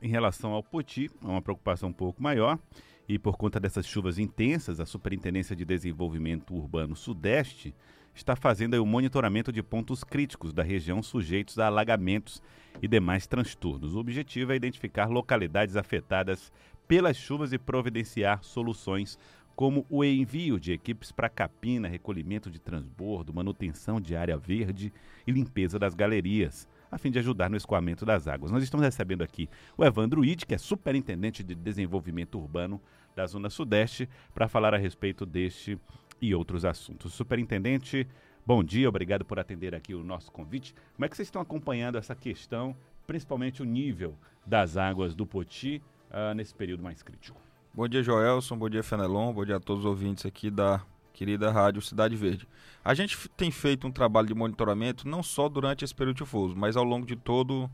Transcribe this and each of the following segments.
em relação ao Poti, é uma preocupação um pouco maior. E por conta dessas chuvas intensas, a Superintendência de Desenvolvimento Urbano Sudeste está fazendo o monitoramento de pontos críticos da região sujeitos a alagamentos e demais transtornos. O objetivo é identificar localidades afetadas pelas chuvas e providenciar soluções como o envio de equipes para capina, recolhimento de transbordo, manutenção de área verde e limpeza das galerias, a fim de ajudar no escoamento das águas. Nós estamos recebendo aqui o Evandro Ide, que é superintendente de desenvolvimento urbano da Zona Sudeste, para falar a respeito deste e outros assuntos. Superintendente, bom dia, obrigado por atender aqui o nosso convite. Como é que vocês estão acompanhando essa questão, principalmente o nível das águas do Poti uh, nesse período mais crítico? Bom dia, Joelson, bom dia, Fenelon, bom dia a todos os ouvintes aqui da querida Rádio Cidade Verde. A gente tem feito um trabalho de monitoramento não só durante esse período chuvoso, mas ao longo de todo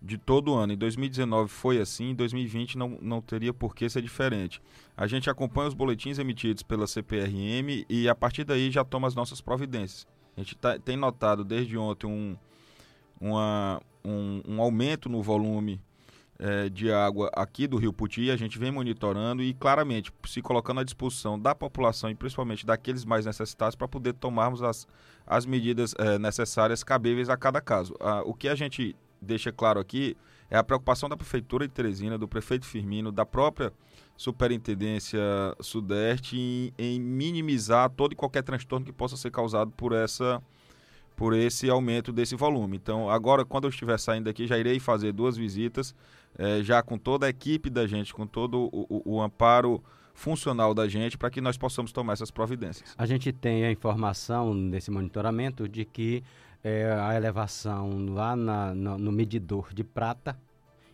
de todo ano. Em 2019 foi assim, em 2020 não, não teria por que ser diferente. A gente acompanha os boletins emitidos pela CPRM e a partir daí já toma as nossas providências. A gente tá, tem notado desde ontem um, uma, um, um aumento no volume é, de água aqui do Rio Puti, a gente vem monitorando e claramente se colocando à disposição da população e principalmente daqueles mais necessitados para poder tomarmos as, as medidas é, necessárias cabíveis a cada caso. Ah, o que a gente deixa claro aqui é a preocupação da Prefeitura de Teresina, do prefeito Firmino, da própria Superintendência Sudeste em, em, minimizar todo e qualquer transtorno que possa ser causado por essa por esse aumento desse volume. Então, agora, quando eu estiver saindo daqui, já irei fazer duas visitas, eh, já com toda a equipe da gente, com todo o, o, o amparo funcional da gente, para que nós possamos tomar essas providências. A gente tem a informação nesse monitoramento de que é, a elevação lá na, no, no medidor de prata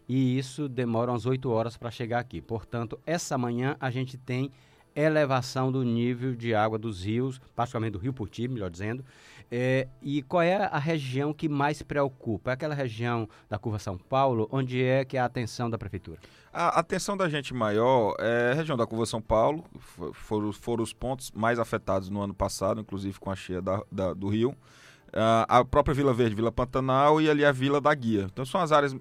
e isso demora umas 8 horas para chegar aqui. Portanto, essa manhã a gente tem elevação do nível de água dos rios, particularmente do Rio Puti, melhor dizendo. É, e qual é a região que mais preocupa? É aquela região da curva São Paulo, onde é que é a atenção da prefeitura? A atenção da gente maior é a região da curva São Paulo, foram, foram os pontos mais afetados no ano passado, inclusive com a cheia da, da, do rio. Uh, a própria Vila Verde, Vila Pantanal e ali a Vila da Guia. Então são as áreas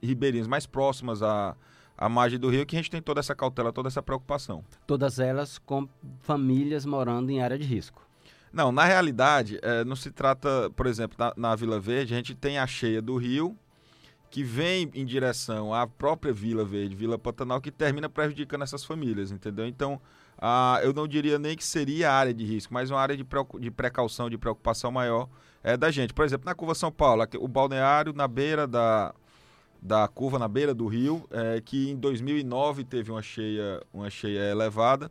ribeirinhas mais próximas à, à margem do rio que a gente tem toda essa cautela, toda essa preocupação. Todas elas com famílias morando em área de risco. Não, na realidade, é, não se trata, por exemplo, na, na, Vila Verde, a gente tem a cheia do rio, que vem em direção à própria Vila Verde, Vila Pantanal, que termina prejudicando essas famílias, entendeu? Então, eu não diria nem que seria área de risco, mas uma área de, de precaução, de preocupação maior é da gente. Por exemplo, na curva São Paulo, o balneário na beira da, da curva, na beira do rio, é, que em 2009 teve uma cheia, uma cheia elevada,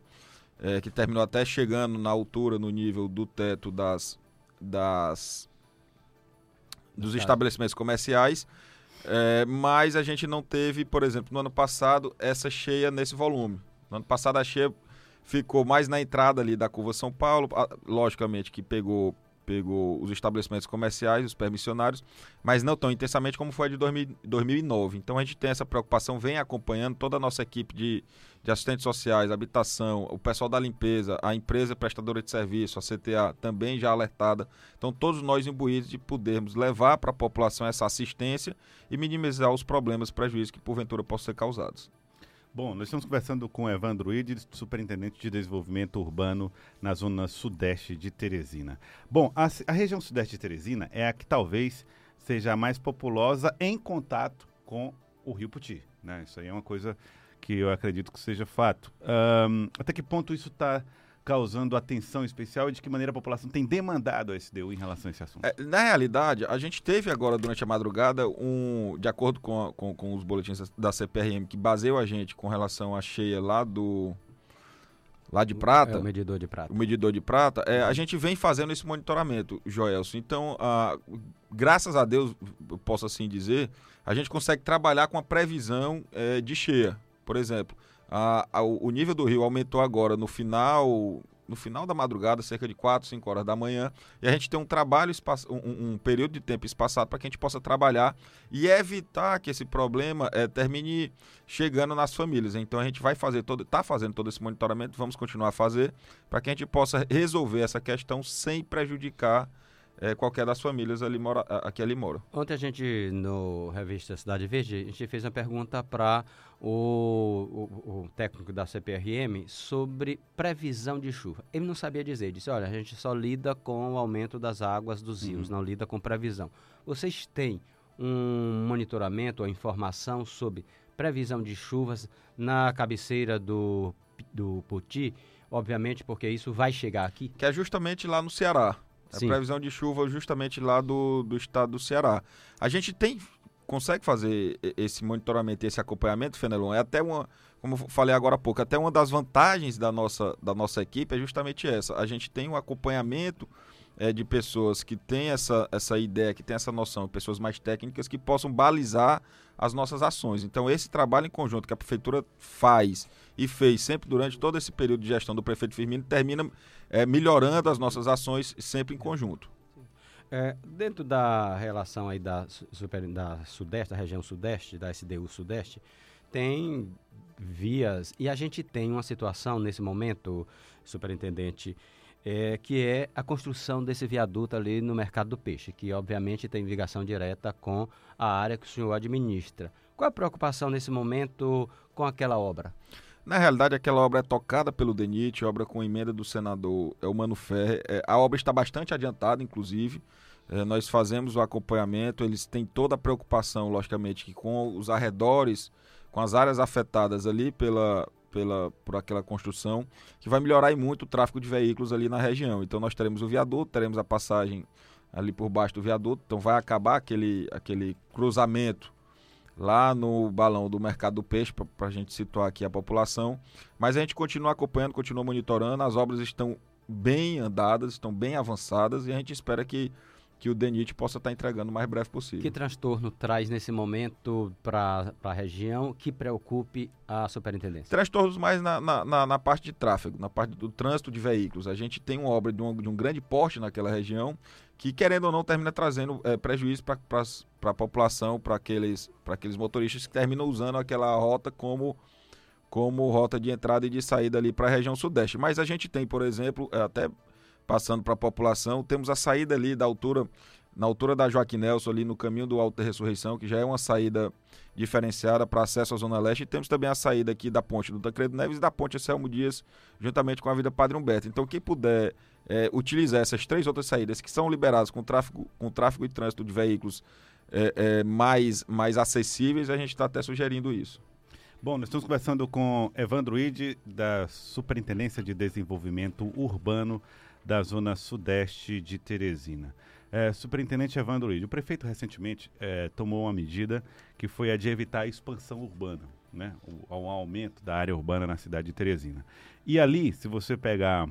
é, que terminou até chegando na altura, no nível do teto das, das dos estabelecimentos comerciais. É, mas a gente não teve, por exemplo, no ano passado, essa cheia nesse volume. No ano passado a cheia ficou mais na entrada ali da curva São Paulo, logicamente que pegou pegou os estabelecimentos comerciais, os permissionários, mas não tão intensamente como foi a de 2000, 2009. Então a gente tem essa preocupação, vem acompanhando toda a nossa equipe de, de assistentes sociais, habitação, o pessoal da limpeza, a empresa prestadora de serviço, a CTA, também já alertada. Então todos nós imbuídos de podermos levar para a população essa assistência e minimizar os problemas, prejuízos que porventura possam ser causados. Bom, nós estamos conversando com Evandro Ides, superintendente de desenvolvimento urbano na zona sudeste de Teresina. Bom, a, a, região sudeste de Teresina é a que talvez seja a mais populosa em contato com o Rio Puti. Né? Isso aí é uma coisa que eu acredito que seja fato. Um, até que ponto isso está causando atenção especial e de que maneira a população tem demandado a SDU em relação a esse assunto? É, na realidade, a gente teve agora durante a madrugada um, de acordo com, a, com, com, os boletins da CPRM que baseiam a gente com relação à cheia lá do lá de prata, é o medidor de prata, o medidor de prata, é, a gente vem fazendo esse monitoramento, Joelson. Então, a, graças a Deus, posso assim dizer, a gente consegue trabalhar com a previsão é, de cheia, por exemplo. A, a, o nível do rio aumentou agora no final no final da madrugada, cerca de 4, 5 horas da manhã, e a gente tem um trabalho, um, um período de tempo espaçado para que a gente possa trabalhar e evitar que esse problema é, termine chegando nas famílias. Então a gente vai fazer todo, está fazendo todo esse monitoramento, vamos continuar a fazer, para que a gente possa resolver essa questão sem prejudicar é, qualquer das famílias ali mora, aqui ali mora. Ontem a gente, no revista Cidade Verde, a gente fez uma pergunta para o, o, o, técnico da CPRM sobre previsão de chuva. Ele não sabia dizer, disse, olha, a gente só lida com o aumento das águas dos rios, uhum. não lida com previsão. Vocês têm um monitoramento ou informação sobre previsão de chuvas na cabeceira do, do Poti? Obviamente, porque isso vai chegar aqui. Que é justamente lá no Ceará. É a previsão de chuva justamente lá do, do estado do Ceará. A gente tem consegue fazer esse monitoramento, esse acompanhamento, Fenelon, é até uma, como eu falei agora há pouco, até uma das vantagens da nossa, da nossa equipe é justamente essa. A gente tem um acompanhamento é, de pessoas que têm essa, essa ideia, que têm essa noção, pessoas mais técnicas que possam balizar as nossas ações. Então, esse trabalho em conjunto que a prefeitura faz e fez sempre durante todo esse período de gestão do prefeito Firmino termina é, melhorando as nossas ações sempre em conjunto. É, dentro da relação aí da, super, da Sudeste, da região Sudeste, da SDU Sudeste, tem vias e a gente tem uma situação nesse momento, superintendente, é, que é a construção desse viaduto ali no mercado do peixe, que obviamente tem ligação direta com a área que o senhor administra. Qual a preocupação nesse momento com aquela obra? Na realidade, aquela obra é tocada pelo DENIT, obra com emenda do senador Elmano Ferre. É, a obra está bastante adiantada, inclusive. É, nós fazemos o acompanhamento, eles têm toda a preocupação, logicamente, que com os arredores, com as áreas afetadas ali pela, pela, por aquela construção, que vai melhorar muito o tráfego de veículos ali na região. Então nós teremos o viaduto, teremos a passagem ali por baixo do viaduto, então vai acabar aquele, aquele cruzamento lá no balão do mercado do peixe, para a gente situar aqui a população. Mas a gente continua acompanhando, continua monitorando, as obras estão bem andadas, estão bem avançadas e a gente espera que que o DENIT possa estar entregando o mais breve possível. Que transtorno traz nesse momento para a região que preocupe a superintendência? Transtornos mais na, na, na, parte de tráfego, na parte do trânsito de veículos. A gente tem uma obra de um, de um grande porte naquela região que, querendo ou não, termina trazendo é, prejuízo para a população, para aqueles, aqueles motoristas que terminam usando aquela rota como como rota de entrada e de saída ali para a região sudeste. Mas a gente tem, por exemplo, é, até passando para a população. Temos a saída ali da altura, na altura da Joaquim Nelson, ali no caminho do Alto da Ressurreição, que já é uma saída diferenciada para acesso à Zona Leste. E temos também a saída aqui da ponte do Tancredo Neves e da ponte Selmo Dias, juntamente com a Vida Padre Humberto. Então, quem puder é, utilizar essas três outras saídas que são liberadas com tráfego, com tráfego e trânsito de veículos é, é, mais, mais acessíveis, a gente está até sugerindo isso. Bom, nós estamos conversando com Evandro Ide, da Superintendência de Desenvolvimento Urbano da zona sudeste de Teresina. É, Superintendente Evandro Luiz, o prefeito recentemente é, tomou uma medida que foi a de evitar a expansão urbana, né? o, aumento da área urbana na cidade de Teresina. E ali, se você pegar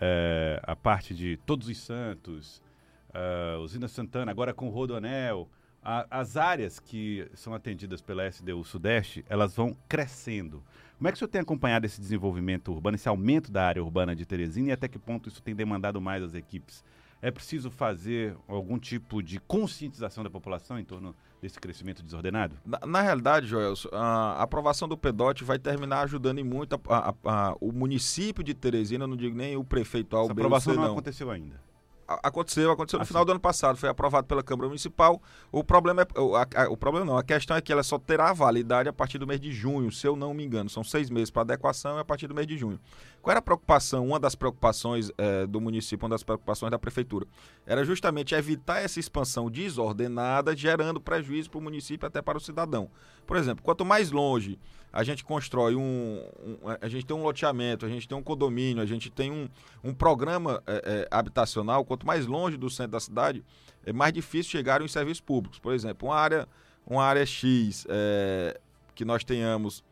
é, a parte de Todos os Santos, uh, Usina Santana, agora com Rodoanel, a, as áreas que são atendidas pela SDU Sudeste, elas vão crescendo. Como é que o senhor tem acompanhado esse desenvolvimento urbano, esse aumento da área urbana de Teresina e até que ponto isso tem demandado mais as equipes? É preciso fazer algum tipo de conscientização da população em torno desse crescimento desordenado? Na, na realidade, Joel, a aprovação do PEDOT vai terminar ajudando em muito a, a, a, o município de Teresina, não digo nem o prefeito A aprovação não, não aconteceu ainda aconteceu, aconteceu no assim. final do ano passado, foi aprovado pela Câmara Municipal. O problema é, o, a, o problema não, a questão é que ela só terá validade a partir do mês de junho, se eu não me engano. São seis meses para adequação e a partir do mês de junho. Qual era a preocupação? Uma das preocupações é, do município, uma das preocupações da prefeitura, era justamente evitar essa expansão desordenada, gerando prejuízo para o município até para o cidadão. Por exemplo, quanto mais longe a gente constrói um, um, a gente tem um loteamento, a gente tem um condomínio, a gente tem um, um programa é, é, habitacional, quanto mais longe do centro da cidade, é mais difícil chegar em serviços públicos. Por exemplo, uma área, uma área X é, que nós tenhamos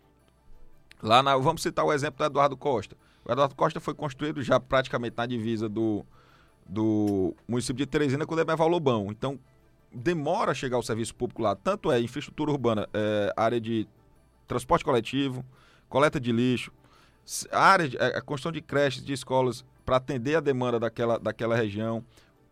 lá na, vamos citar o exemplo do Eduardo Costa. O Eduardo Costa foi construído já praticamente na divisa do, do município de Teresina com o Demerval Lobão. Então, demora chegar o serviço público lá. Tanto é infraestrutura urbana, é, área de transporte coletivo, coleta de lixo, área de, é, a construção de creches, de escolas para atender a demanda daquela, daquela região,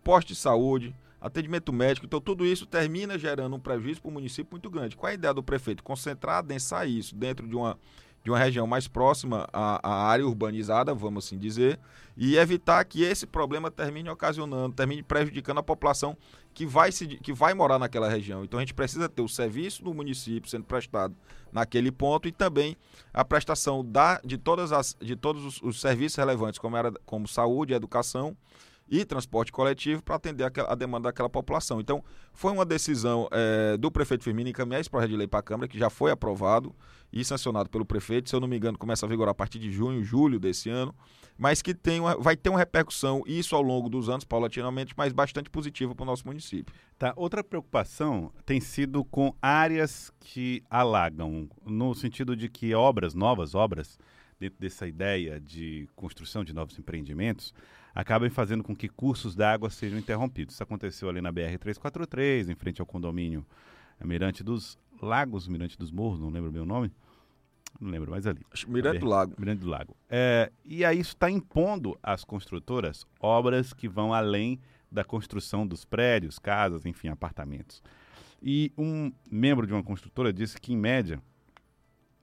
posto de saúde, atendimento médico. Então, tudo isso termina gerando um prejuízo para o município muito grande. Qual é a ideia do prefeito? Concentrar, adensar isso dentro de uma, de uma região mais próxima à, à, área urbanizada, vamos assim dizer, e evitar que esse problema termine ocasionando, termine prejudicando a população que vai, se, que vai morar naquela região. Então a gente precisa ter o serviço do município sendo prestado naquele ponto e também a prestação da, de, todas as, de todos os, os serviços relevantes, como, era, como saúde, educação e transporte coletivo para atender a demanda daquela população. Então, foi uma decisão é, do prefeito Firmino encaminhar esse projeto de lei para a Câmara, que já foi aprovado e sancionado pelo prefeito. Se eu não me engano, começa a vigorar a partir de junho, julho desse ano, mas que tem uma, vai ter uma repercussão, isso ao longo dos anos, paulatinamente, mas bastante positiva para o nosso município. Tá. Outra preocupação tem sido com áreas que alagam, no sentido de que obras, novas obras, dentro dessa ideia de construção de novos empreendimentos, acabem fazendo com que cursos d'água sejam interrompidos. Isso aconteceu ali na BR-343, em frente ao condomínio Mirante dos Lagos, Mirante dos Morros, não lembro bem o nome. Não lembro mais ali. Mirante do Lago. Mirante do Lago. É, e aí isso está impondo às construtoras obras que vão além da construção dos prédios, casas, enfim, apartamentos. E um membro de uma construtora disse que, em média,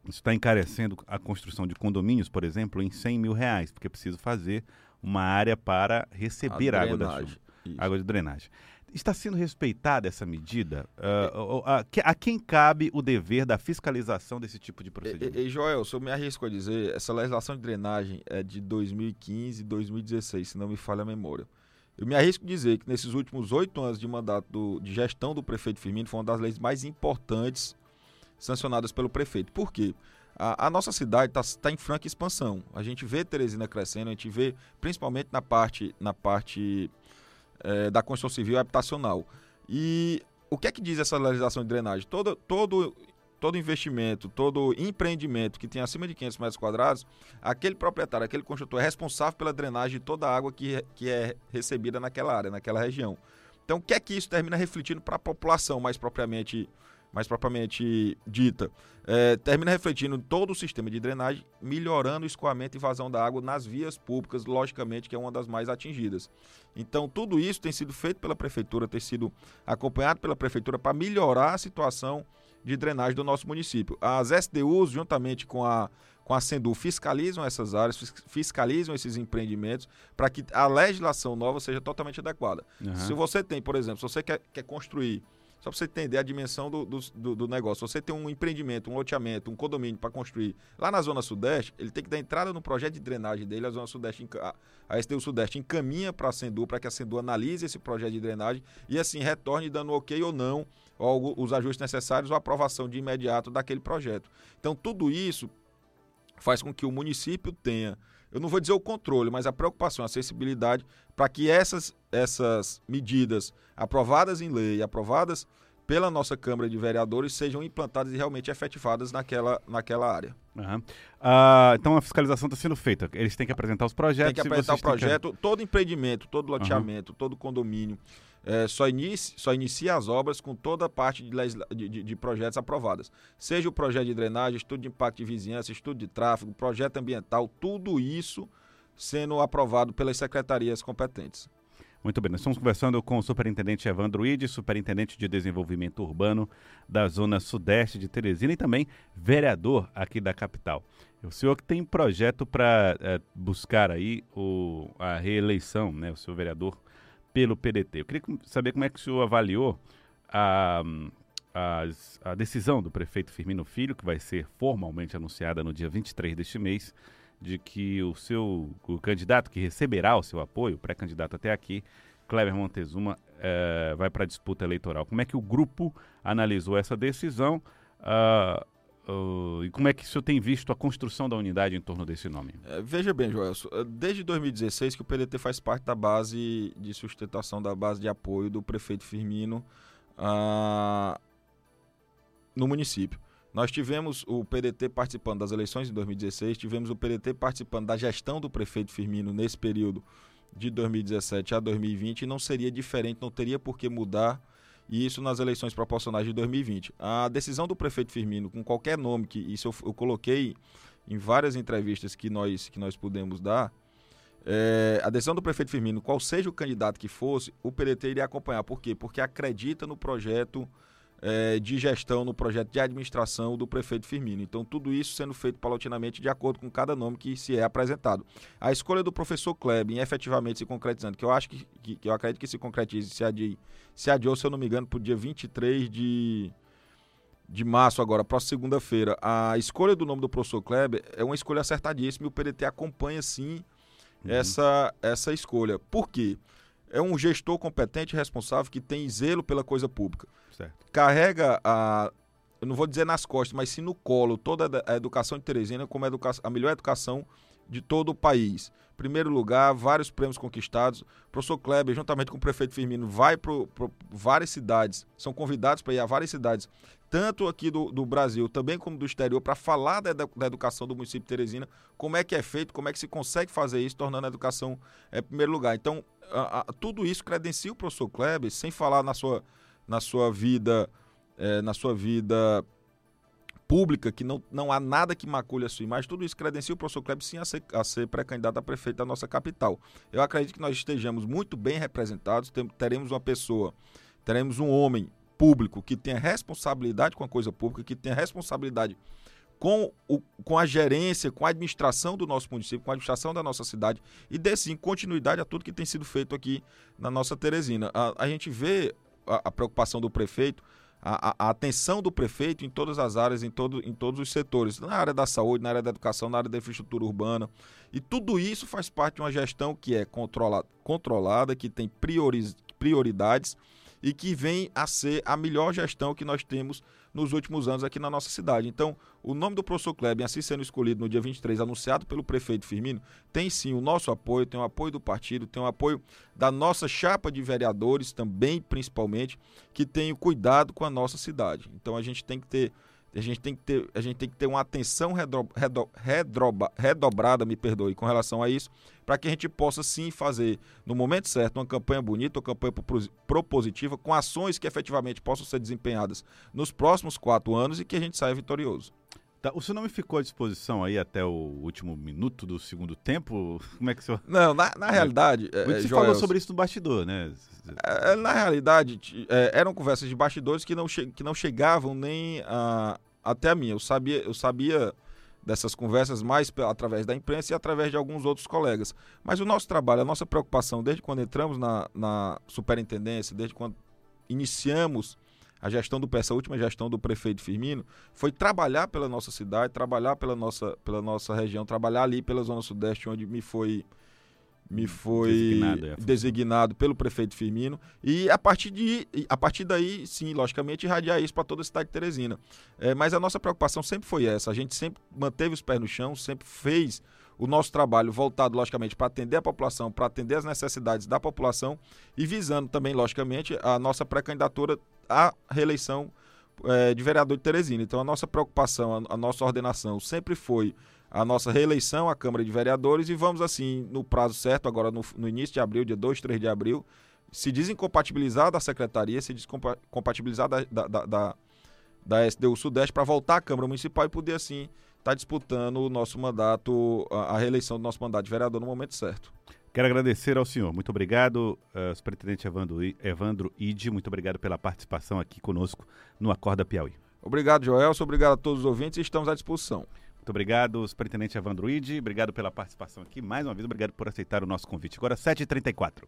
isso está encarecendo a construção de condomínios, por exemplo, em 100 mil reais, porque é preciso fazer uma área para receber água da chuva, água de drenagem. Está sendo respeitada essa medida? Uh, a, a, quem cabe o dever da fiscalização desse tipo de procedimento? E, e, Joel, se eu me arrisco a dizer, essa legislação de drenagem é de 2015 e 2016, se não me falha a memória. Eu me arrisco a dizer que nesses últimos oito anos de mandato do, de gestão do prefeito Firmino foi uma das leis mais importantes sancionadas pelo prefeito. Por quê? A, a nossa cidade está tá em franca expansão. A gente vê Teresina crescendo, a gente vê principalmente na parte, na parte é, da construção civil habitacional. E o que é que diz essa legislação de drenagem? Todo, todo, todo investimento, todo empreendimento que tem acima de 500 metros quadrados, aquele proprietário, aquele construtor é responsável pela drenagem de toda a água que, que é recebida naquela área, naquela região. Então, o que é que isso termina refletindo para a população, mais propriamente mais propriamente dita, é, termina refletindo todo o sistema de drenagem, melhorando o escoamento e vazão da água nas vias públicas, logicamente, que é uma das mais atingidas. Então, tudo isso tem sido feito pela prefeitura, tem sido acompanhado pela prefeitura para melhorar a situação de drenagem do nosso município. As SDUs, juntamente com a, com a Sendu, fiscalizam essas áreas, fiscalizam esses empreendimentos para que a legislação nova seja totalmente adequada. Uhum. Se você tem, por exemplo, se você quer, quer construir só para você entender a dimensão do, do, do, negócio. Você tem um empreendimento, um loteamento, um condomínio para construir lá na Zona Sudeste, ele tem que dar entrada no projeto de drenagem dele. A Zona Sudeste, a STU Sudeste encaminha para a Sendu, para que a Sendu analise esse projeto de drenagem e assim retorne dando ok ou não, ou os ajustes necessários ou aprovação de imediato daquele projeto. Então, tudo isso faz com que o município tenha eu não vou dizer o controle, mas a preocupação, a acessibilidade, para que essas, essas medidas aprovadas em lei, aprovadas pela nossa Câmara de Vereadores, sejam implantadas e realmente efetivadas naquela, naquela área. Uhum. Uh, então a fiscalização está sendo feita. Eles têm que apresentar os projetos. Tem que apresentar o projeto, que... todo empreendimento, todo loteamento, uhum. todo condomínio é, só, inicia, só inicia as obras com toda a parte de, de, de, projetos aprovadas. Seja o projeto de drenagem, estudo de impacto de vizinhança, estudo de tráfego, projeto ambiental, tudo isso sendo aprovado pelas secretarias competentes. Muito bem, nós estamos conversando com o superintendente Evandro Ide, superintendente de desenvolvimento urbano da zona sudeste de Teresina e também vereador aqui da capital. O senhor que tem projeto para é, eh, buscar aí o, a reeleição, né, o seu vereador pelo PDT. Eu queria saber como é que o senhor avaliou a, a, a, decisão do prefeito Firmino Filho, que vai ser formalmente anunciada no dia 23 deste mês, de que o seu o candidato que receberá o seu apoio, pré-candidato até aqui, Kleber Montezuma, é, vai para a disputa eleitoral. Como é que o grupo analisou essa decisão? Uh, Uh, e como é que o senhor tem visto a construção da unidade em torno desse nome? É, veja bem, Joel, eh, desde 2016 que o PDT faz parte da base de sustentação, da base de apoio do prefeito Firmino uh, no município. Nós tivemos o PDT participando das eleições em 2016, tivemos o PDT participando da gestão do prefeito Firmino nesse período de 2017 a 2020 e não seria diferente, não teria por que mudar e isso nas eleições proporcionais de 2020. A decisão do prefeito Firmino, com qualquer nome, que isso eu, eu coloquei em várias entrevistas que nós, que nós pudemos dar, é, a decisão do prefeito Firmino, qual seja o candidato que fosse, o PDT iria acompanhar. Por quê? Porque acredita no projeto é, de gestão no projeto de administração do prefeito Firmino. Então, tudo isso sendo feito paulatinamente de acordo com cada nome que se é apresentado. A escolha do professor Kleber, efetivamente se concretizando, que eu acho que, que, que eu acredito que se concretize, se, se adiou, se eu não me engano, para o dia 23 de, de março agora, próxima segunda-feira. A escolha do nome do professor Kleber é uma escolha acertadíssima e o PDT acompanha, sim, uhum. essa, essa escolha. Por quê? É um gestor competente e responsável que tem zelo pela coisa pública. Certo. Carrega a. Eu não vou dizer nas costas, mas sim no colo toda a educação de Teresina como a, educação, a melhor educação de todo o país. Primeiro lugar, vários prêmios conquistados. O professor Kleber, juntamente com o prefeito Firmino, vai para várias cidades, são convidados para ir a várias cidades, tanto aqui do, do Brasil, também como do exterior, para falar da, da, educação do município de Teresina, como é que é feito, como é que se consegue fazer isso, tornando a educação é, em primeiro lugar. Então, a, a, tudo isso credencia o professor Kleber, sem falar na sua, na sua vida, é, na sua vida pública, que não, não há nada que macule a sua imagem, tudo isso credencia o professor Kleber sim a ser, a ser pré-candidato a prefeito da nossa capital. Eu acredito que nós estejamos muito bem representados, teremos uma pessoa, teremos um homem público que tenha responsabilidade com a coisa pública, que tenha responsabilidade com, o, com a gerência, com a administração do nosso município, com a administração da nossa cidade e dê sim continuidade a tudo que tem sido feito aqui na nossa Teresina. A, a gente vê a, a preocupação do prefeito a, a, atenção do prefeito em todas as áreas, em, todo, em todos os setores, na área da saúde, na área da educação, na área da infraestrutura urbana. E tudo isso faz parte de uma gestão que é controla, controlada, que tem prioriz, prioridades e que vem a ser a melhor gestão que nós temos nos últimos anos aqui na nossa cidade. Então, o nome do professor Kleber, assim sendo escolhido no dia 23, anunciado pelo prefeito Firmino, tem sim o nosso apoio, tem o apoio do partido, tem o apoio da nossa chapa de vereadores também, principalmente, que tem o cuidado com a nossa cidade. Então, a gente tem que ter a gente tem que ter, a gente tem que ter uma atenção redro, redro, redroba, redobrada, me perdoe, com relação a isso, para que a gente possa sim fazer, no momento certo, uma campanha bonita, uma campanha propositiva, com ações que efetivamente possam ser desempenhadas nos próximos quatro anos e que a gente saia vitorioso. Tá, o seu nome ficou à disposição aí até o último minuto do segundo tempo? Como é que o senhor... Não, na, na realidade... É, Você Joel, falou sobre isso no bastidor, né? É, na realidade, é, eram conversas de bastidores que não, que não chegavam nem a, até a minha. Eu sabia, eu sabia dessas conversas mais através da imprensa e através de alguns outros colegas. Mas o nosso trabalho, a nossa preocupação, desde quando entramos na, na superintendência, desde quando iniciamos a gestão do essa última gestão do prefeito Firmino, foi trabalhar pela nossa cidade, trabalhar pela nossa, pela nossa região, trabalhar ali pela Zona Sudeste, onde me foi me foi designado, é. designado, pelo prefeito Firmino. E a partir de a partir daí sim logicamente irradiar isso para toda a cidade de Teresina. É, mas a nossa preocupação sempre foi essa. A gente sempre manteve os pés no chão sempre fez o nosso trabalho voltado logicamente para atender a população para atender as necessidades da população e visando também logicamente a nossa pré-candidatura à reeleição é, de vereador de Teresina. Então a nossa preocupação a, a nossa ordenação sempre foi a nossa reeleição à Câmara de Vereadores e vamos, assim, no prazo certo, agora no, no início de abril, dia 2, 3 de abril, se desincompatibilizar da Secretaria, se descompatibilizar da, da, da, da, da SDU Sudeste para voltar à Câmara Municipal e poder, assim, estar tá disputando o nosso mandato, a, a, reeleição do nosso mandato de vereador no momento certo. Quero agradecer ao senhor. Muito obrigado, uh, superintendente Evandro, Evandro Ide. Muito obrigado pela participação aqui conosco no Acorda Piauí. Obrigado, Joelson. Obrigado a todos os ouvintes e estamos à disposição. Muito obrigado, superintendente Evandro Ide. Obrigado pela participação aqui. Mais uma vez, obrigado por aceitar o nosso convite. Agora, 7h34.